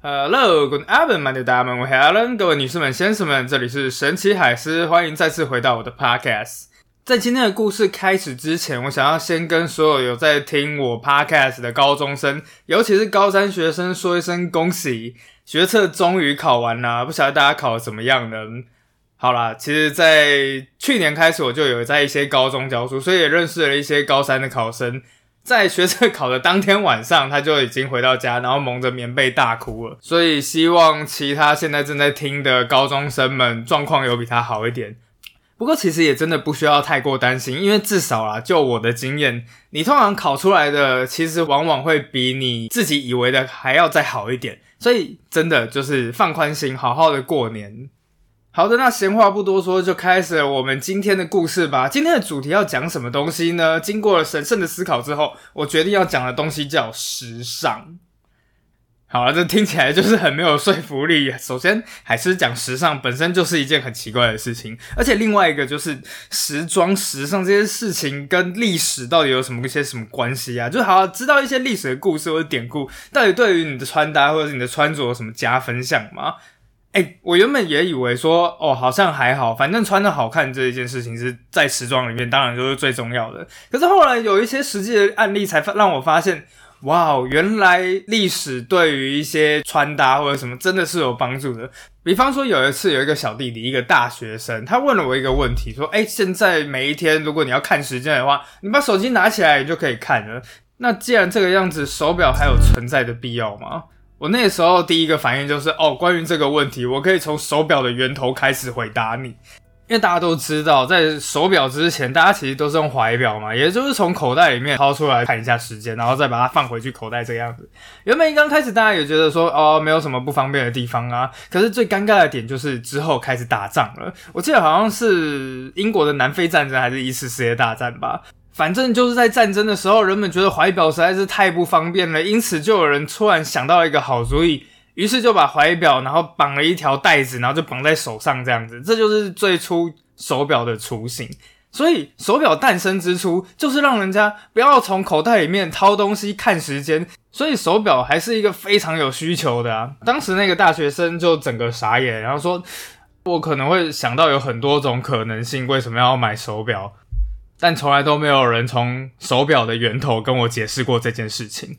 Hello，Good afternoon, my dear diamond，我是 Alan。各位女士们、先生们，这里是神奇海狮，欢迎再次回到我的 Podcast。在今天的故事开始之前，我想要先跟所有有在听我 Podcast 的高中生，尤其是高三学生说一声恭喜，学测终于考完了！不晓得大家考的怎么样呢？好啦，其实，在去年开始我就有在一些高中教书，所以也认识了一些高三的考生。在学测考的当天晚上，他就已经回到家，然后蒙着棉被大哭了。所以希望其他现在正在听的高中生们状况有比他好一点。不过其实也真的不需要太过担心，因为至少啦，就我的经验，你通常考出来的其实往往会比你自己以为的还要再好一点。所以真的就是放宽心，好好的过年。好的，那闲话不多说，就开始我们今天的故事吧。今天的主题要讲什么东西呢？经过了神圣的思考之后，我决定要讲的东西叫时尚。好了，这听起来就是很没有说服力。首先，还是讲时尚本身就是一件很奇怪的事情，而且另外一个就是时装、时尚这些事情跟历史到底有什么一些什么关系啊？就好知道一些历史的故事或者典故，到底对于你的穿搭或者是你的穿着有什么加分项吗？哎，我原本也以为说，哦，好像还好，反正穿的好看这一件事情是在时装里面，当然就是最重要的。可是后来有一些实际的案例，才让我发现，哇，原来历史对于一些穿搭或者什么真的是有帮助的。比方说，有一次有一个小弟弟，一个大学生，他问了我一个问题，说，哎，现在每一天如果你要看时间的话，你把手机拿起来，你就可以看了。那既然这个样子，手表还有存在的必要吗？我那时候第一个反应就是哦，关于这个问题，我可以从手表的源头开始回答你，因为大家都知道，在手表之前，大家其实都是用怀表嘛，也就是从口袋里面掏出来看一下时间，然后再把它放回去口袋这个样子。原本一刚开始，大家也觉得说哦，没有什么不方便的地方啊，可是最尴尬的点就是之后开始打仗了。我记得好像是英国的南非战争还是一次世界大战吧。反正就是在战争的时候，人们觉得怀表实在是太不方便了，因此就有人突然想到一个好主意，于是就把怀表然后绑了一条带子，然后就绑在手上这样子，这就是最初手表的雏形。所以手表诞生之初就是让人家不要从口袋里面掏东西看时间，所以手表还是一个非常有需求的啊。当时那个大学生就整个傻眼，然后说：“我可能会想到有很多种可能性，为什么要买手表？”但从来都没有人从手表的源头跟我解释过这件事情，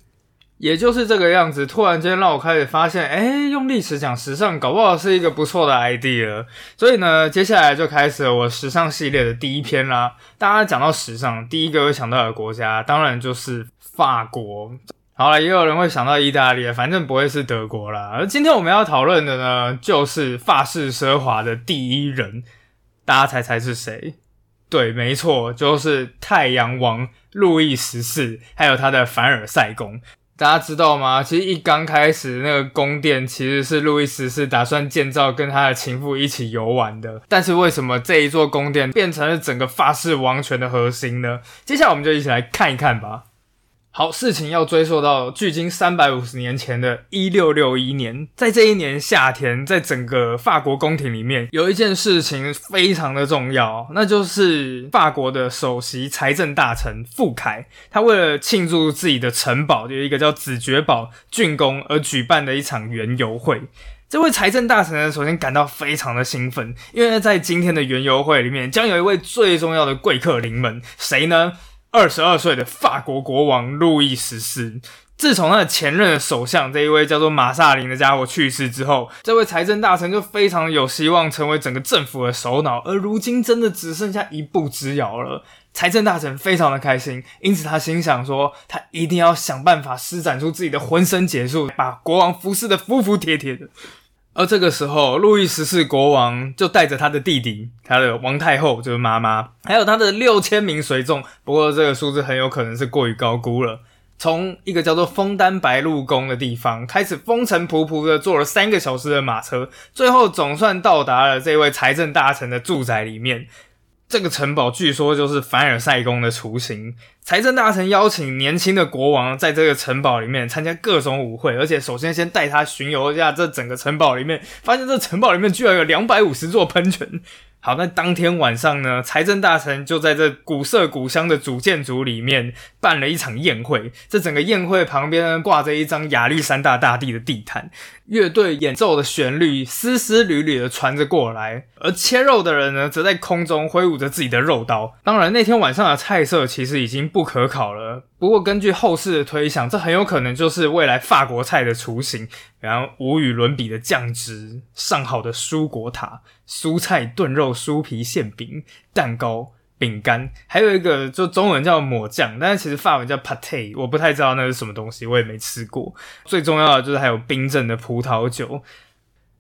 也就是这个样子。突然间让我开始发现，哎，用历史讲时尚，搞不好是一个不错的 idea。所以呢，接下来就开始了我时尚系列的第一篇啦。大家讲到时尚，第一个会想到的国家，当然就是法国。好了，也有人会想到意大利，反正不会是德国啦。而今天我们要讨论的呢，就是法式奢华的第一人，大家猜猜是谁？对，没错，就是太阳王路易十四，还有他的凡尔赛宫。大家知道吗？其实一刚开始，那个宫殿其实是路易十四打算建造，跟他的情妇一起游玩的。但是为什么这一座宫殿变成了整个法式王权的核心呢？接下来我们就一起来看一看吧。好，事情要追溯到距今三百五十年前的一六六一年，在这一年夏天，在整个法国宫廷里面，有一件事情非常的重要，那就是法国的首席财政大臣傅凯，他为了庆祝自己的城堡，有一个叫子爵堡竣工而举办的一场园游会。这位财政大臣呢，首先感到非常的兴奋，因为在今天的园游会里面，将有一位最重要的贵客临门，谁呢？二十二岁的法国国王路易十四，自从他的前任的首相这一位叫做马萨林的家伙去世之后，这位财政大臣就非常有希望成为整个政府的首脑，而如今真的只剩下一步之遥了。财政大臣非常的开心，因此他心想说，他一定要想办法施展出自己的浑身解数，把国王服侍的服服帖帖的。而这个时候，路易十四国王就带着他的弟弟，他的王太后就是妈妈，还有他的六千名随从。不过这个数字很有可能是过于高估了。从一个叫做枫丹白露宫的地方开始，风尘仆仆的坐了三个小时的马车，最后总算到达了这位财政大臣的住宅里面。这个城堡据说就是凡尔赛宫的雏形。财政大臣邀请年轻的国王在这个城堡里面参加各种舞会，而且首先先带他巡游一下这整个城堡里面，发现这城堡里面居然有两百五十座喷泉。好，那当天晚上呢，财政大臣就在这古色古香的主建筑里面办了一场宴会。这整个宴会旁边呢，挂着一张亚历山大大帝的地毯，乐队演奏的旋律丝丝缕缕的传着过来，而切肉的人呢，则在空中挥舞着自己的肉刀。当然，那天晚上的菜色其实已经不不可考了。不过，根据后世的推想，这很有可能就是未来法国菜的雏形。然后无与伦比的酱汁，上好的蔬果塔，蔬菜炖肉、酥皮馅饼、蛋糕、饼干，还有一个就中文叫抹酱，但是其实法文叫 pate，我不太知道那是什么东西，我也没吃过。最重要的就是还有冰镇的葡萄酒。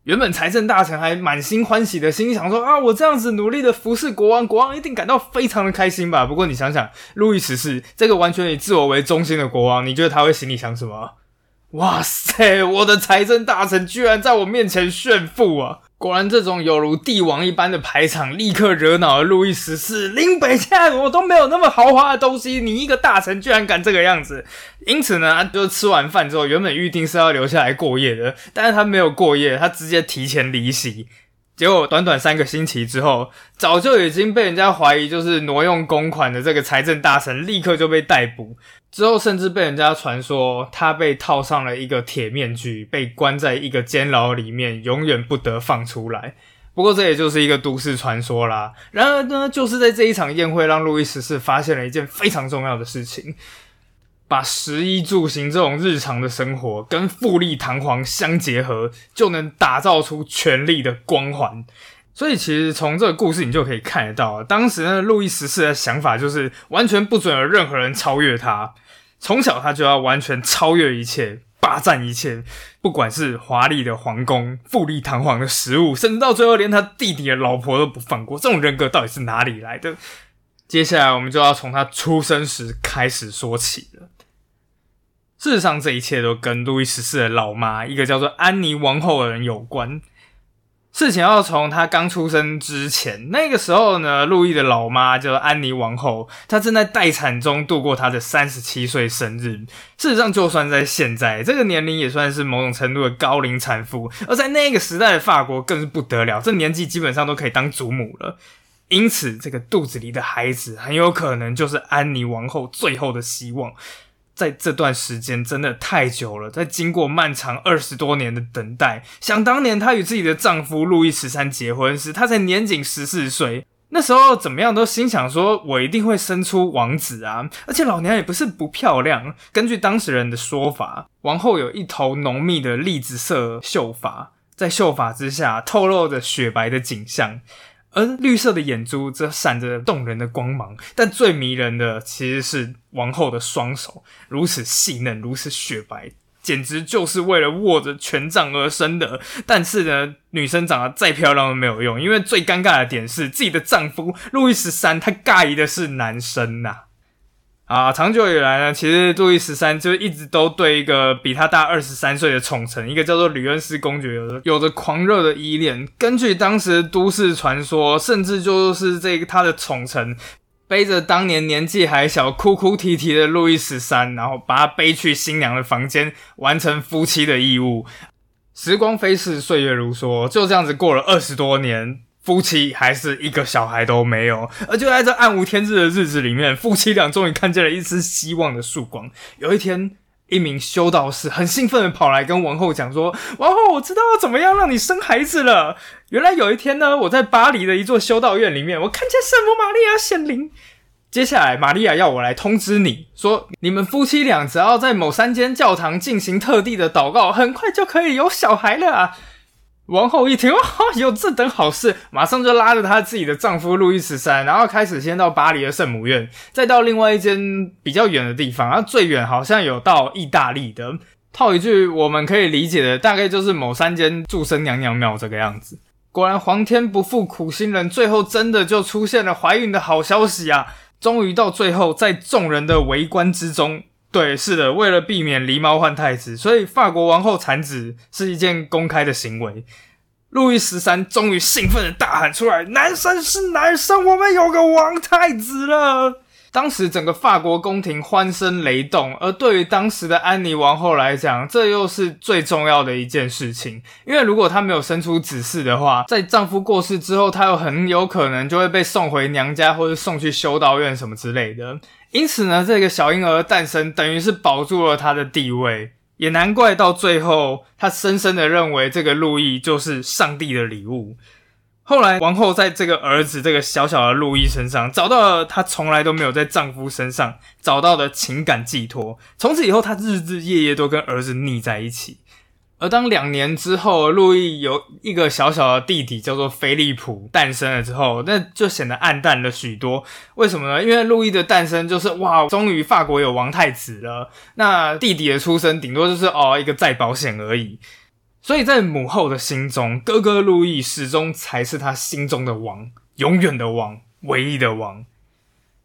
原本财政大臣还满心欢喜的心想说啊，我这样子努力的服侍国王，国王一定感到非常的开心吧。不过你想想，路易十四这个完全以自我为中心的国王，你觉得他会心里想什么？哇塞！我的财政大臣居然在我面前炫富啊！果然，这种有如帝王一般的排场，立刻惹恼了路易十四。林北现在，我都没有那么豪华的东西，你一个大臣居然敢这个样子！因此呢，他就吃完饭之后，原本预定是要留下来过夜的，但是他没有过夜，他直接提前离席。结果短短三个星期之后，早就已经被人家怀疑就是挪用公款的这个财政大臣，立刻就被逮捕。之后甚至被人家传说他被套上了一个铁面具，被关在一个监牢里面，永远不得放出来。不过这也就是一个都市传说啦。然而呢，就是在这一场宴会，让路易十四发现了一件非常重要的事情。把食衣住行这种日常的生活跟富丽堂皇相结合，就能打造出权力的光环。所以，其实从这个故事你就可以看得到，当时呢，路易十四的想法就是完全不准有任何人超越他。从小他就要完全超越一切，霸占一切，不管是华丽的皇宫、富丽堂皇的食物，甚至到最后连他弟弟的老婆都不放过。这种人格到底是哪里来的？接下来我们就要从他出生时开始说起了。事实上，这一切都跟路易十四的老妈，一个叫做安妮王后的人有关。事情要从他刚出生之前，那个时候呢，路易的老妈叫安妮王后，她正在待产中度过她的三十七岁生日。事实上，就算在现在这个年龄，也算是某种程度的高龄产妇。而在那个时代的法国，更是不得了，这年纪基本上都可以当祖母了。因此，这个肚子里的孩子很有可能就是安妮王后最后的希望。在这段时间真的太久了，在经过漫长二十多年的等待，想当年她与自己的丈夫路易十三结婚时，她才年仅十四岁。那时候怎么样都心想说，我一定会生出王子啊！而且老娘也不是不漂亮。根据当事人的说法，王后有一头浓密的栗子色秀发，在秀发之下透露着雪白的景象。而绿色的眼珠则闪着动人的光芒，但最迷人的其实是王后的双手，如此细嫩，如此雪白，简直就是为了握着权杖而生的。但是呢，女生长得再漂亮都没有用，因为最尴尬的点是，自己的丈夫路易十三他尬意的是男生呐。啊长久以来呢，其实路易十三就一直都对一个比他大二十三岁的宠臣，一个叫做吕恩斯公爵，有着有着狂热的依恋。根据当时都市传说，甚至就是这个他的宠臣背着当年年纪还小、哭哭啼啼的路易十三，然后把他背去新娘的房间，完成夫妻的义务。时光飞逝，岁月如梭，就这样子过了二十多年。夫妻还是一个小孩都没有，而就在这暗无天日的日子里面，夫妻俩终于看见了一丝希望的曙光。有一天，一名修道士很兴奋的跑来跟王后讲说：“王后，我知道怎么样让你生孩子了。原来有一天呢，我在巴黎的一座修道院里面，我看见圣母玛利亚显灵。接下来，玛利亚要我来通知你说，你们夫妻俩只要在某三间教堂进行特地的祷告，很快就可以有小孩了啊。”王后一听，哇，有这等好事，马上就拉着她自己的丈夫路易十三，然后开始先到巴黎的圣母院，再到另外一间比较远的地方，然后最远好像有到意大利的。套一句我们可以理解的，大概就是某三间祝生娘娘庙这个样子。果然，皇天不负苦心人，最后真的就出现了怀孕的好消息啊！终于到最后，在众人的围观之中。对，是的，为了避免狸猫换太子，所以法国王后产子是一件公开的行为。路易十三终于兴奋的大喊出来：“男生是男生，我们有个王太子了！”当时整个法国宫廷欢声雷动，而对于当时的安妮王后来讲，这又是最重要的一件事情。因为如果她没有生出子嗣的话，在丈夫过世之后，她又很有可能就会被送回娘家，或者送去修道院什么之类的。因此呢，这个小婴儿诞生，等于是保住了她的地位。也难怪到最后，她深深的认为这个路易就是上帝的礼物。后来，王后在这个儿子这个小小的路易身上找到了她从来都没有在丈夫身上找到的情感寄托。从此以后，她日日夜夜都跟儿子腻在一起。而当两年之后，路易有一个小小的弟弟叫做菲利普诞生了之后，那就显得暗淡了许多。为什么呢？因为路易的诞生就是哇，终于法国有王太子了。那弟弟的出生顶多就是哦一个再保险而已。所以在母后的心中，哥哥路易始终才是他心中的王，永远的王，唯一的王。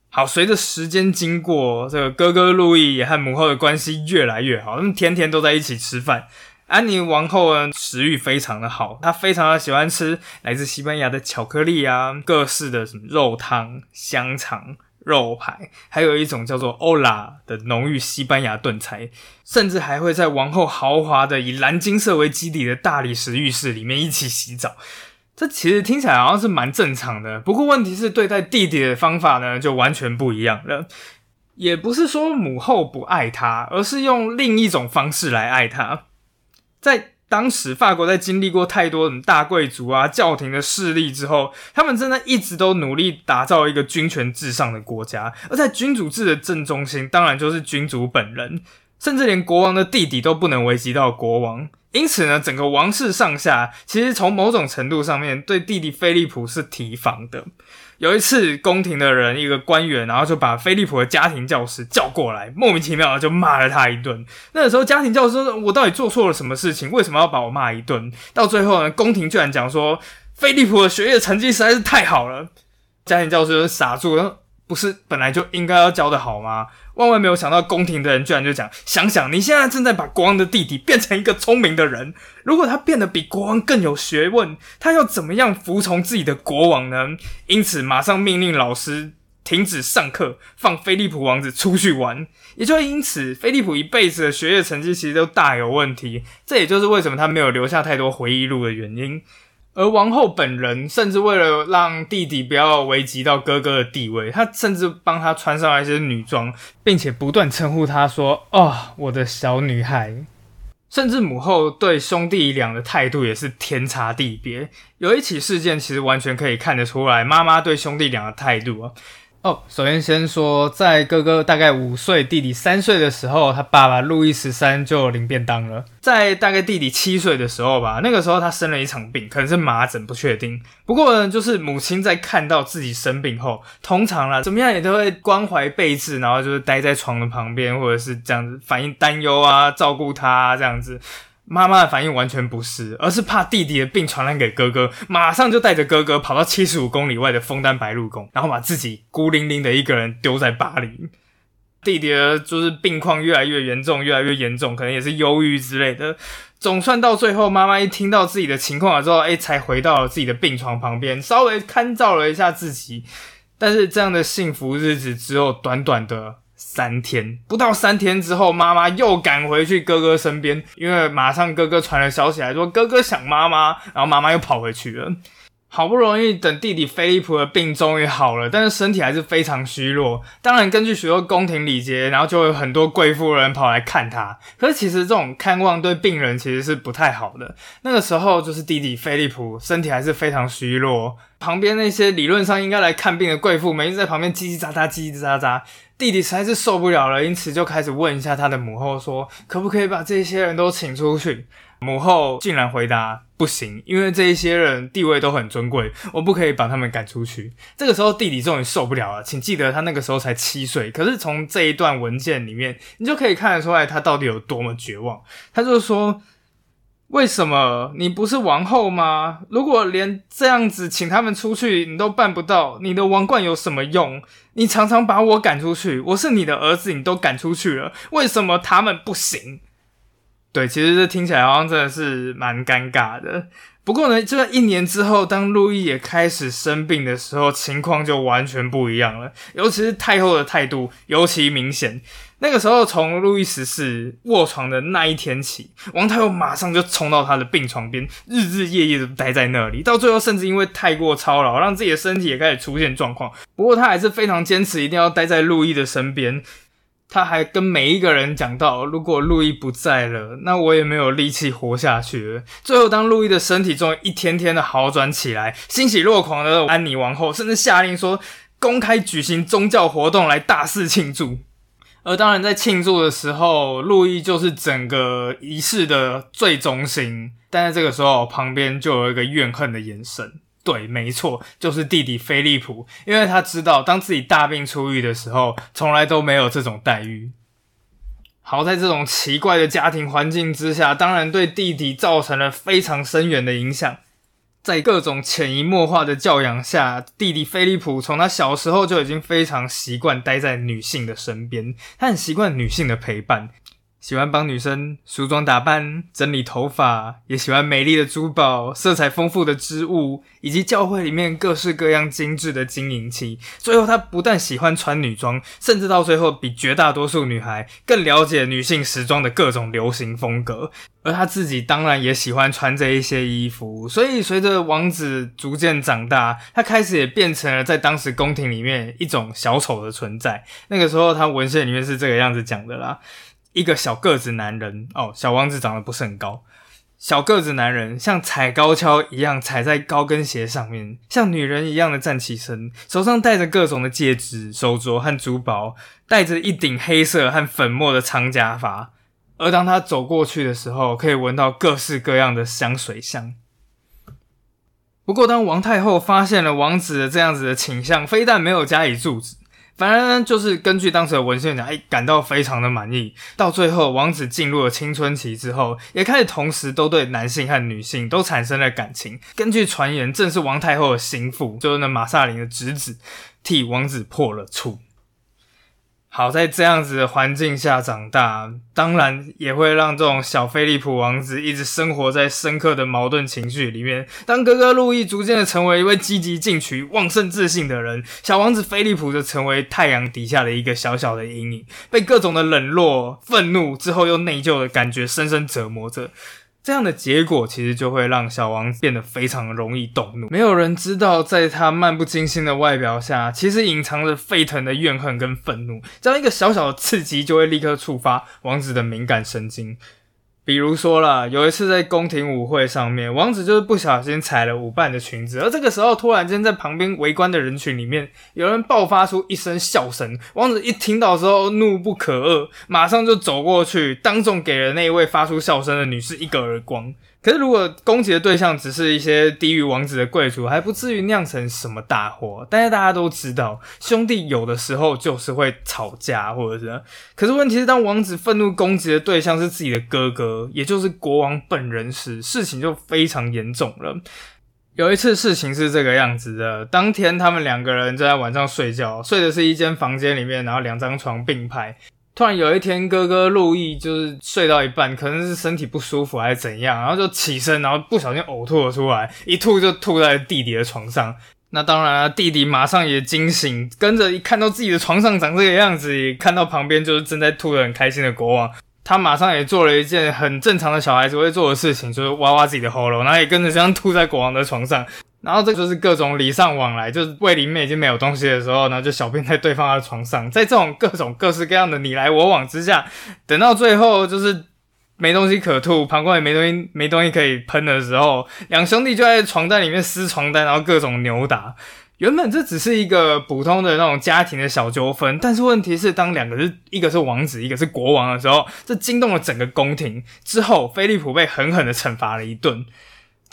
好，随着时间经过，这个哥哥路易也和母后的关系越来越好，他们天天都在一起吃饭。安妮王后呢，食欲非常的好，她非常的喜欢吃来自西班牙的巧克力啊，各式的什么肉汤、香肠。肉排，还有一种叫做欧拉的浓郁西班牙炖菜，甚至还会在王后豪华的以蓝金色为基底的大理石浴室里面一起洗澡。这其实听起来好像是蛮正常的，不过问题是对待弟弟的方法呢就完全不一样了。也不是说母后不爱他，而是用另一种方式来爱他，在。当时法国在经历过太多大贵族啊、教廷的势力之后，他们真的一直都努力打造一个君权至上的国家。而在君主制的正中心，当然就是君主本人，甚至连国王的弟弟都不能危及到国王。因此呢，整个王室上下其实从某种程度上面对弟弟菲利普是提防的。有一次，宫廷的人一个官员，然后就把菲利普的家庭教师叫过来，莫名其妙的就骂了他一顿。那个时候，家庭教师：“我到底做错了什么事情？为什么要把我骂一顿？”到最后呢，宫廷居然讲说：“菲利普的学业成绩实在是太好了。”家庭教师傻住了。不是本来就应该要教的好吗？万万没有想到，宫廷的人居然就讲：想想你现在正在把国王的弟弟变成一个聪明的人，如果他变得比国王更有学问，他要怎么样服从自己的国王呢？因此，马上命令老师停止上课，放菲利普王子出去玩。也就因此，菲利普一辈子的学业成绩其实都大有问题。这也就是为什么他没有留下太多回忆录的原因。而王后本人甚至为了让弟弟不要危及到哥哥的地位，她甚至帮他穿上了一些女装，并且不断称呼他说：“哦，我的小女孩。”甚至母后对兄弟俩的态度也是天差地别。有一起事件，其实完全可以看得出来，妈妈对兄弟俩的态度啊。哦，首先先说，在哥哥大概五岁、弟弟三岁的时候，他爸爸路易十三就领便当了。在大概弟弟七岁的时候吧，那个时候他生了一场病，可能是麻疹，不确定。不过呢，就是母亲在看到自己生病后，通常啦，怎么样也都会关怀备至，然后就是待在床的旁边，或者是这样子反映担忧啊，照顾他这样子。妈妈的反应完全不是，而是怕弟弟的病传染给哥哥，马上就带着哥哥跑到七十五公里外的枫丹白露宫，然后把自己孤零零的一个人丢在巴黎。弟弟的就是病况越来越严重，越来越严重，可能也是忧郁之类的。总算到最后，妈妈一听到自己的情况了之后，哎，才回到了自己的病床旁边，稍微看照了一下自己。但是这样的幸福日子只有短短的。三天不到三天之后，妈妈又赶回去哥哥身边，因为马上哥哥传了消息来说哥哥想妈妈，然后妈妈又跑回去了。好不容易等弟弟菲利普的病终于好了，但是身体还是非常虚弱。当然，根据许多宫廷礼节，然后就有很多贵妇人跑来看他。可是其实这种看望对病人其实是不太好的。那个时候就是弟弟菲利普身体还是非常虚弱，旁边那些理论上应该来看病的贵妇们一直在旁边叽叽喳喳、叽叽喳喳。弟弟实在是受不了了，因此就开始问一下他的母后说：“可不可以把这些人都请出去？”母后竟然回答：“不行，因为这一些人地位都很尊贵，我不可以把他们赶出去。”这个时候，弟弟终于受不了了。请记得，他那个时候才七岁。可是从这一段文件里面，你就可以看得出来，他到底有多么绝望。他就说：“为什么你不是王后吗？如果连这样子请他们出去你都办不到，你的王冠有什么用？你常常把我赶出去，我是你的儿子，你都赶出去了，为什么他们不行？”对，其实这听起来好像真的是蛮尴尬的。不过呢，就在一年之后，当路易也开始生病的时候，情况就完全不一样了。尤其是太后的态度尤其明显。那个时候，从路易十四卧床的那一天起，王太后马上就冲到他的病床边，日日夜夜的待在那里。到最后，甚至因为太过操劳，让自己的身体也开始出现状况。不过，他还是非常坚持，一定要待在路易的身边。他还跟每一个人讲到，如果路易不在了，那我也没有力气活下去了。最后，当路易的身体终于一天天的好转起来，欣喜若狂的安妮王后甚至下令说，公开举行宗教活动来大肆庆祝。而当然，在庆祝的时候，路易就是整个仪式的最中心。但在这个时候，旁边就有一个怨恨的眼神。对，没错，就是弟弟菲利普，因为他知道，当自己大病初愈的时候，从来都没有这种待遇。好在这种奇怪的家庭环境之下，当然对弟弟造成了非常深远的影响。在各种潜移默化的教养下，弟弟菲利普从他小时候就已经非常习惯待在女性的身边，他很习惯女性的陪伴。喜欢帮女生梳妆打扮、整理头发，也喜欢美丽的珠宝、色彩丰富的织物，以及教会里面各式各样精致的金银器。最后，他不但喜欢穿女装，甚至到最后比绝大多数女孩更了解女性时装的各种流行风格。而他自己当然也喜欢穿这一些衣服。所以，随着王子逐渐长大，他开始也变成了在当时宫廷里面一种小丑的存在。那个时候，他文献里面是这个样子讲的啦。一个小个子男人哦，小王子长得不是很高。小个子男人像踩高跷一样踩在高跟鞋上面，像女人一样的站起身，手上戴着各种的戒指、手镯和珠宝，戴着一顶黑色和粉末的长假发。而当他走过去的时候，可以闻到各式各样的香水香。不过，当王太后发现了王子的这样子的倾向，非但没有加以阻止。反而就是根据当时的文献讲，哎，感到非常的满意。到最后，王子进入了青春期之后，也开始同时都对男性和女性都产生了感情。根据传言，正是王太后的心腹，就是那马萨林的侄子，替王子破了处。好在这样子的环境下长大，当然也会让这种小菲利普王子一直生活在深刻的矛盾情绪里面。当哥哥路易逐渐的成为一位积极进取、旺盛自信的人，小王子菲利普则成为太阳底下的一个小小的阴影，被各种的冷落、愤怒之后又内疚的感觉深深折磨着。这样的结果其实就会让小王子变得非常容易动怒。没有人知道，在他漫不经心的外表下，其实隐藏着沸腾的怨恨跟愤怒。这样一个小小的刺激，就会立刻触发王子的敏感神经。比如说啦，有一次在宫廷舞会上面，王子就是不小心踩了舞伴的裙子，而这个时候突然间在旁边围观的人群里面，有人爆发出一声笑声。王子一听到之后怒不可遏，马上就走过去，当众给了那一位发出笑声的女士一个耳光。可是，如果攻击的对象只是一些低于王子的贵族，还不至于酿成什么大祸。但是大家都知道，兄弟有的时候就是会吵架，或者是……可是问题是，当王子愤怒攻击的对象是自己的哥哥，也就是国王本人时，事情就非常严重了。有一次事情是这个样子的：当天他们两个人正在晚上睡觉，睡的是一间房间里面，然后两张床并排。突然有一天，哥哥路易就是睡到一半，可能是身体不舒服还是怎样，然后就起身，然后不小心呕吐了出来，一吐就吐在弟弟的床上。那当然了，弟弟马上也惊醒，跟着一看到自己的床上长这个样子，也看到旁边就是正在吐的很开心的国王，他马上也做了一件很正常的小孩子会做的事情，就是挖挖自己的喉咙，然后也跟着这样吐在国王的床上。然后这就是各种礼尚往来，就是胃里面已经没有东西的时候，然后就小便在对方的床上，在这种各种各式各样的你来我往之下，等到最后就是没东西可吐，膀胱也没东西没东西可以喷的时候，两兄弟就在床单里面撕床单，然后各种扭打。原本这只是一个普通的那种家庭的小纠纷，但是问题是，当两个是一个是王子，一个是国王的时候，这惊动了整个宫廷。之后，菲利普被狠狠的惩罚了一顿。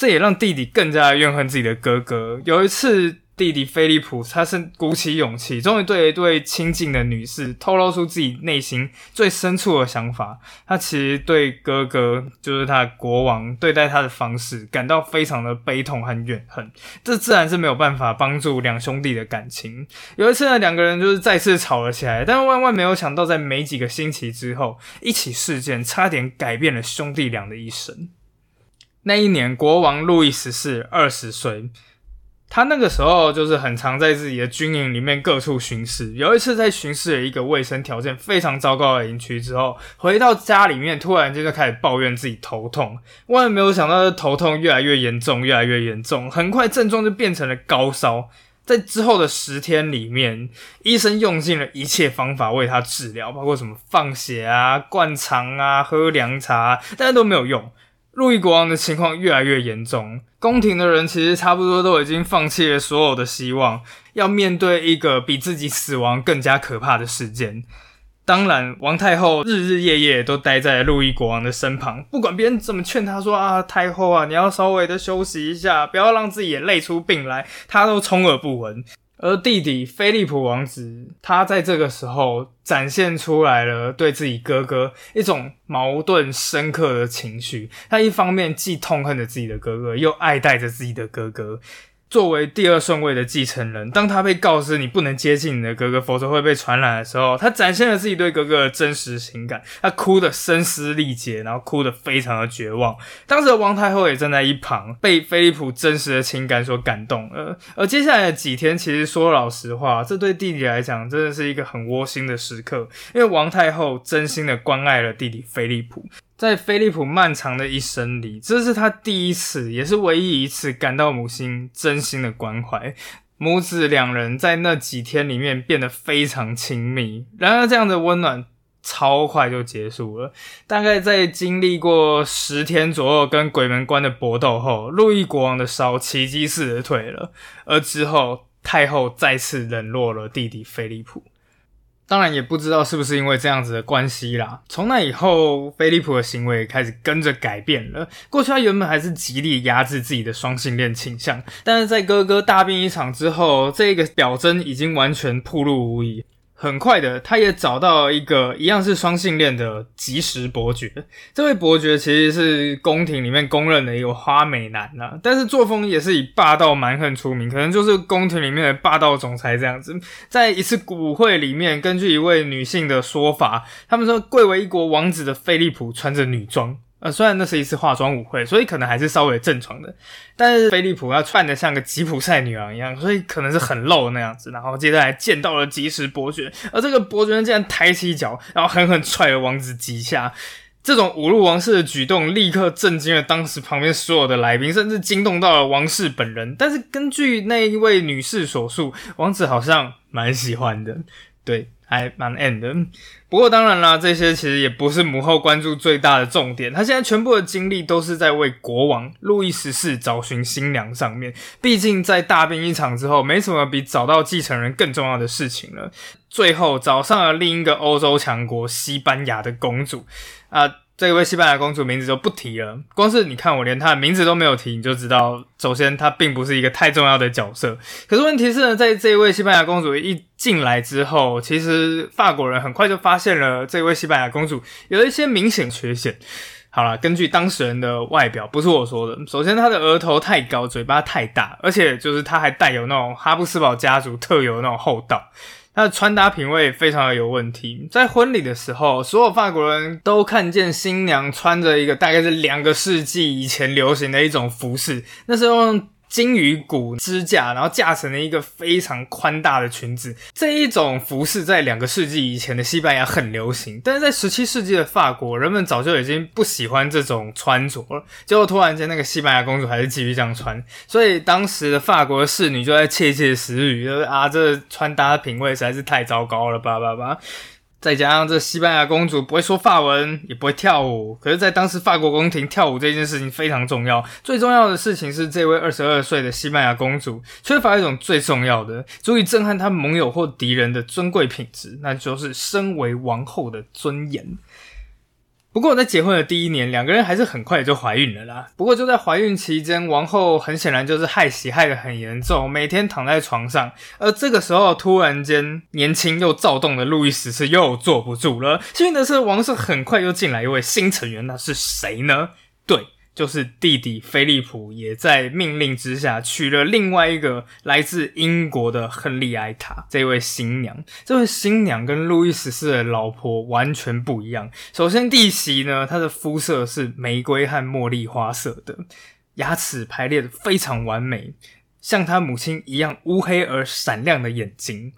这也让弟弟更加怨恨自己的哥哥。有一次，弟弟菲利普，他是鼓起勇气，终于对一对亲近的女士透露出自己内心最深处的想法。他其实对哥哥，就是他的国王对待他的方式，感到非常的悲痛和怨恨。这自然是没有办法帮助两兄弟的感情。有一次呢，两个人就是再次吵了起来，但万万没有想到，在没几个星期之后，一起事件差点改变了兄弟俩的一生。那一年，国王路易十四二十岁。他那个时候就是很常在自己的军营里面各处巡视。有一次在巡视了一个卫生条件非常糟糕的营区之后，回到家里面，突然间就开始抱怨自己头痛。万万没有想到，头痛越来越严重，越来越严重，很快症状就变成了高烧。在之后的十天里面，医生用尽了一切方法为他治疗，包括什么放血啊、灌肠啊、喝凉茶，但是都没有用。路易国王的情况越来越严重，宫廷的人其实差不多都已经放弃了所有的希望，要面对一个比自己死亡更加可怕的事件。当然，王太后日日夜夜都待在路易国王的身旁，不管别人怎么劝她说啊，太后啊，你要稍微的休息一下，不要让自己也累出病来，她都充耳不闻。而弟弟菲利普王子，他在这个时候展现出来了对自己哥哥一种矛盾深刻的情绪。他一方面既痛恨着自己的哥哥，又爱戴着自己的哥哥。作为第二顺位的继承人，当他被告知你不能接近你的哥哥，否则会被传染的时候，他展现了自己对哥哥的真实情感。他哭得声嘶力竭，然后哭得非常的绝望。当时的王太后也站在一旁，被菲利普真实的情感所感动。而而接下来的几天，其实说老实话，这对弟弟来讲真的是一个很窝心的时刻，因为王太后真心的关爱了弟弟菲利普。在菲利普漫长的一生里，这是他第一次，也是唯一一次感到母亲真心的关怀。母子两人在那几天里面变得非常亲密。然而，这样的温暖超快就结束了。大概在经历过十天左右跟鬼门关的搏斗后，路易国王的烧奇迹似的退了。而之后，太后再次冷落了弟弟菲利普。当然也不知道是不是因为这样子的关系啦。从那以后，菲利普的行为开始跟着改变了。过去他原本还是极力压制自己的双性恋倾向，但是在哥哥大病一场之后，这个表征已经完全暴露无遗。很快的，他也找到一个一样是双性恋的吉时伯爵。这位伯爵其实是宫廷里面公认的一个花美男啊，但是作风也是以霸道蛮横出名，可能就是宫廷里面的霸道总裁这样子。在一次舞会里面，根据一位女性的说法，他们说贵为一国王子的菲利普穿着女装。呃，虽然那是一次化妆舞会，所以可能还是稍微正常的，但是菲利普要穿的像个吉普赛女郎一样，所以可能是很露那样子。然后接下来见到了吉时伯爵，而这个伯爵竟然抬起脚，然后狠狠踹了王子几下。这种侮辱王室的举动，立刻震惊了当时旁边所有的来宾，甚至惊动到了王室本人。但是根据那一位女士所述，王子好像蛮喜欢的，对。还蛮 end 的，不过当然啦，这些其实也不是母后关注最大的重点。她现在全部的精力都是在为国王路易十四找寻新娘上面。毕竟在大病一场之后，没什么比找到继承人更重要的事情了。最后找上了另一个欧洲强国西班牙的公主啊。这位西班牙公主名字就不提了，光是你看我连她的名字都没有提，你就知道，首先她并不是一个太重要的角色。可是问题是呢，在这位西班牙公主一进来之后，其实法国人很快就发现了这位西班牙公主有一些明显缺陷。好了，根据当事人的外表，不是我说的。首先，她的额头太高，嘴巴太大，而且就是她还带有那种哈布斯堡家族特有的那种厚道。他的穿搭品味非常的有问题，在婚礼的时候，所有法国人都看见新娘穿着一个大概是两个世纪以前流行的一种服饰，那是用。金鱼骨支架，然后架成了一个非常宽大的裙子。这一种服饰在两个世纪以前的西班牙很流行，但是在十七世纪的法国，人们早就已经不喜欢这种穿着了。结果突然间，那个西班牙公主还是继续这样穿，所以当时的法国侍女就在窃窃私语，就是啊，这穿搭品味实在是太糟糕了，吧吧吧。再加上这西班牙公主不会说法文，也不会跳舞。可是，在当时法国宫廷跳舞这件事情非常重要。最重要的事情是，这位二十二岁的西班牙公主缺乏一种最重要的、足以震撼她盟友或敌人的尊贵品质，那就是身为王后的尊严。不过在结婚的第一年，两个人还是很快就怀孕了啦。不过就在怀孕期间，王后很显然就是害喜害得很严重，每天躺在床上。而这个时候，突然间年轻又躁动的路易十四又坐不住了。幸运的是，王室很快又进来一位新成员，那是谁呢？对。就是弟弟菲利普也在命令之下娶了另外一个来自英国的亨利埃塔这位新娘。这位新娘跟路易十四的老婆完全不一样。首先，弟媳呢，她的肤色是玫瑰和茉莉花色的，牙齿排列的非常完美，像她母亲一样乌黑而闪亮的眼睛，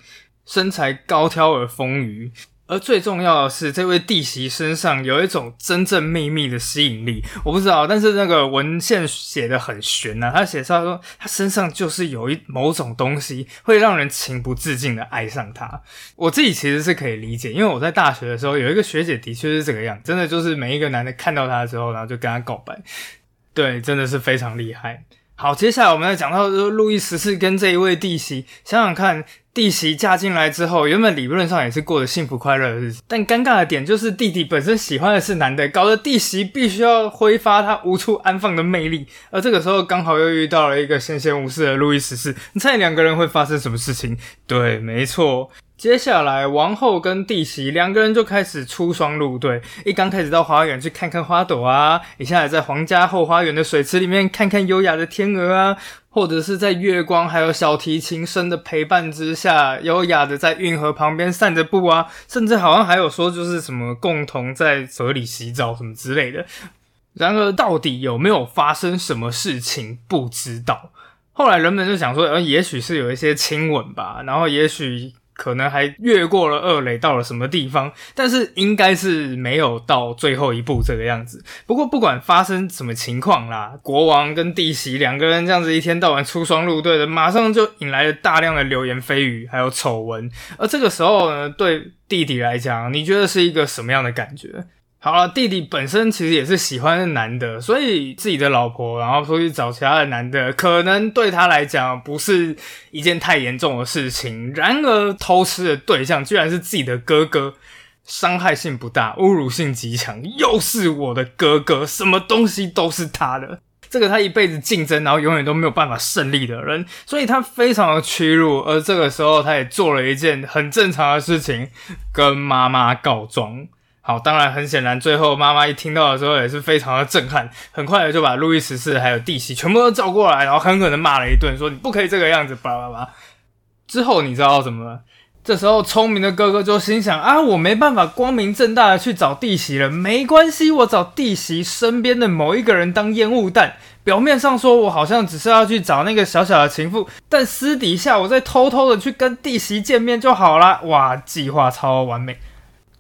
身材高挑而丰腴。而最重要的是，这位弟媳身上有一种真正秘密的吸引力，我不知道，但是那个文献写的很玄呐。他写上说，他身上就是有一某种东西，会让人情不自禁的爱上他。我自己其实是可以理解，因为我在大学的时候有一个学姐，的确是这个样，真的就是每一个男的看到她之后，然后就跟她告白，对，真的是非常厉害。好，接下来我们要讲到路易十四跟这一位弟媳，想想看。弟媳嫁进来之后，原本理论上也是过着幸福快乐的日子，但尴尬的点就是弟弟本身喜欢的是男的，搞得弟媳必须要挥发他无处安放的魅力。而这个时候刚好又遇到了一个闲闲无事的路易十四，你猜两个人会发生什么事情？对，没错。接下来，王后跟弟媳两个人就开始出双入对。一刚开始到花园去看看花朵啊，一下子在皇家后花园的水池里面看看优雅的天鹅啊，或者是在月光还有小提琴声的陪伴之下，优雅的在运河旁边散着步啊，甚至好像还有说就是什么共同在河里洗澡什么之类的。然而，到底有没有发生什么事情，不知道。后来人们就想说，呃，也许是有一些亲吻吧，然后也许。可能还越过了二垒，到了什么地方？但是应该是没有到最后一步这个样子。不过不管发生什么情况啦，国王跟弟媳两个人这样子一天到晚出双入对的，马上就引来了大量的流言蜚语，还有丑闻。而这个时候呢，对弟弟来讲，你觉得是一个什么样的感觉？好了，弟弟本身其实也是喜欢男的，所以自己的老婆然后出去找其他的男的，可能对他来讲不是一件太严重的事情。然而偷吃的对象居然是自己的哥哥，伤害性不大，侮辱性极强，又是我的哥哥，什么东西都是他的，这个他一辈子竞争，然后永远都没有办法胜利的人，所以他非常的屈辱。而这个时候，他也做了一件很正常的事情，跟妈妈告状。好，当然很显然，最后妈妈一听到的时候也是非常的震撼，很快的就把路易十四还有弟媳全部都叫过来，然后狠狠的骂了一顿，说你不可以这个样子，巴拉巴拉。之后你知道怎么了？这时候聪明的哥哥就心想啊，我没办法光明正大的去找弟媳了，没关系，我找弟媳身边的某一个人当烟雾弹，表面上说我好像只是要去找那个小小的情妇，但私底下我再偷偷的去跟弟媳见面就好了。哇，计划超完美。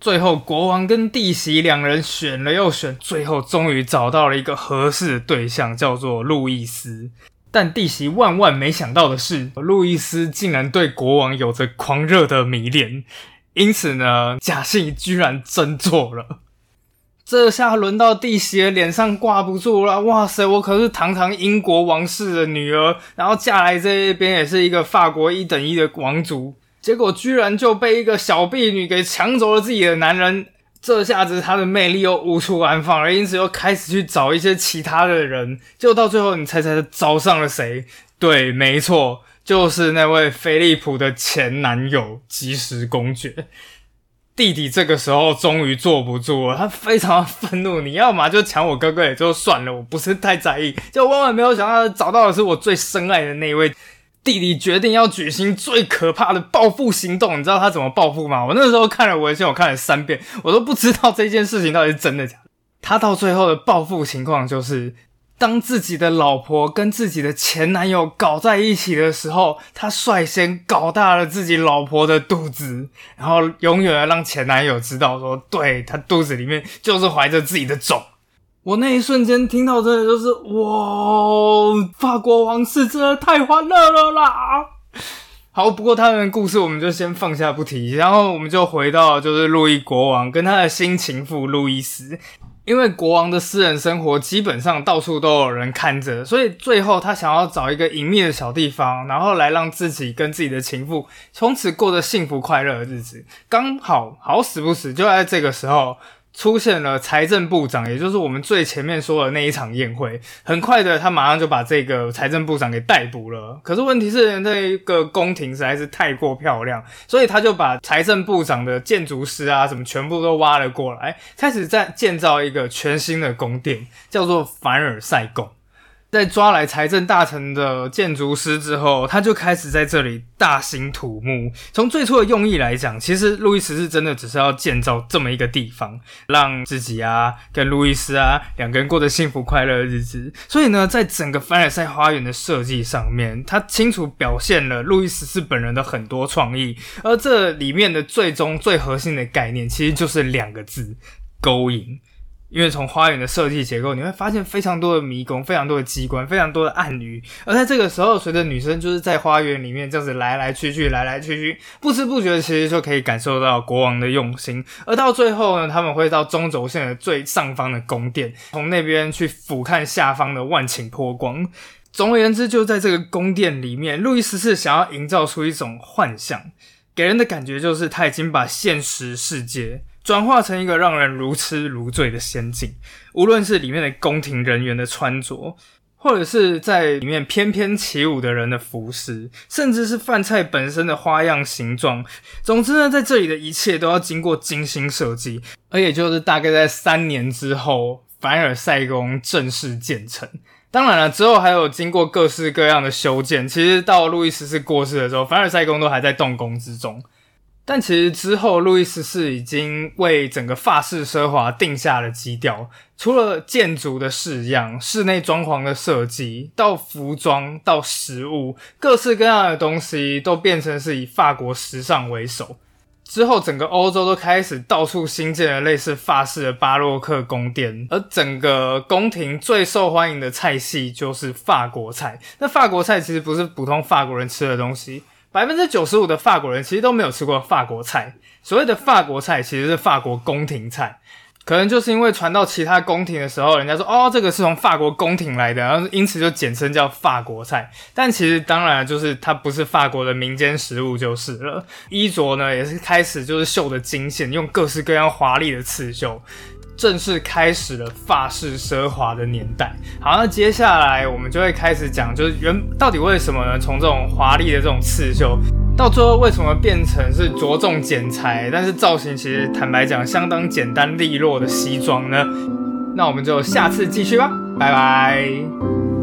最后，国王跟弟媳两人选了又选，最后终于找到了一个合适的对象，叫做路易斯。但弟媳万万没想到的是，路易斯竟然对国王有着狂热的迷恋，因此呢，假戏居然真做了。这下轮到弟媳的脸上挂不住了。哇塞，我可是堂堂英国王室的女儿，然后嫁来这一边也是一个法国一等一的王族。结果居然就被一个小婢女给抢走了自己的男人，这下子她的魅力又无处安放了，因此又开始去找一些其他的人。就到最后，你猜猜他找上了谁？对，没错，就是那位菲利普的前男友吉时公爵。弟弟这个时候终于坐不住了，他非常愤怒。你要嘛就抢我哥哥也就算了，我不是太在意，就万万没有想到找到的是我最深爱的那位。弟弟决定要举行最可怕的报复行动，你知道他怎么报复吗？我那时候看了文献，我看了三遍，我都不知道这件事情到底是真的假的。他到最后的报复情况就是，当自己的老婆跟自己的前男友搞在一起的时候，他率先搞大了自己老婆的肚子，然后永远让前男友知道说，对他肚子里面就是怀着自己的种。我那一瞬间听到，真的就是哇！法国王室真的太欢乐了啦！好，不过他们的故事我们就先放下不提，然后我们就回到就是路易国王跟他的新情妇路易斯，因为国王的私人生活基本上到处都有人看着，所以最后他想要找一个隐秘的小地方，然后来让自己跟自己的情妇从此过着幸福快乐的日子。刚好好死不死，就在这个时候。出现了财政部长，也就是我们最前面说的那一场宴会。很快的，他马上就把这个财政部长给逮捕了。可是问题是，那个宫廷实在是太过漂亮，所以他就把财政部长的建筑师啊什么全部都挖了过来，开始在建造一个全新的宫殿，叫做凡尔赛宫。在抓来财政大臣的建筑师之后，他就开始在这里大兴土木。从最初的用意来讲，其实路易斯是真的只是要建造这么一个地方，让自己啊跟路易斯啊两个人过得幸福快乐的日子。所以呢，在整个凡尔赛花园的设计上面，他清楚表现了路易斯是本人的很多创意。而这里面的最终最核心的概念，其实就是两个字：勾引。因为从花园的设计结构，你会发现非常多的迷宫，非常多的机关，非常多的暗语。而在这个时候，随着女生就是在花园里面这样子来来去去，来来去去，不知不觉其实就可以感受到国王的用心。而到最后呢，他们会到中轴线的最上方的宫殿，从那边去俯瞰下方的万顷波光。总而言之，就在这个宫殿里面，路易十四想要营造出一种幻象，给人的感觉就是他已经把现实世界。转化成一个让人如痴如醉的仙境，无论是里面的宫廷人员的穿着，或者是在里面翩翩起舞的人的服饰，甚至是饭菜本身的花样形状，总之呢，在这里的一切都要经过精心设计，而也就是大概在三年之后，凡尔赛宫正式建成。当然了，之后还有经过各式各样的修建，其实到路易十四过世的时候，凡尔赛宫都还在动工之中。但其实之后，路易十四已经为整个法式奢华定下了基调。除了建筑的式样、室内装潢的设计，到服装、到食物，各式各样的东西都变成是以法国时尚为首。之后，整个欧洲都开始到处新建了类似法式的巴洛克宫殿，而整个宫廷最受欢迎的菜系就是法国菜。那法国菜其实不是普通法国人吃的东西。百分之九十五的法国人其实都没有吃过法国菜。所谓的法国菜其实是法国宫廷菜，可能就是因为传到其他宫廷的时候，人家说哦，这个是从法国宫廷来的，然后因此就简称叫法国菜。但其实当然就是它不是法国的民间食物就是了。衣着呢也是开始就是绣的金线，用各式各样华丽的刺绣。正式开始了法式奢华的年代。好，那接下来我们就会开始讲，就是原到底为什么呢？从这种华丽的这种刺绣，到最后为什么变成是着重剪裁，但是造型其实坦白讲相当简单利落的西装呢？那我们就下次继续吧，拜拜。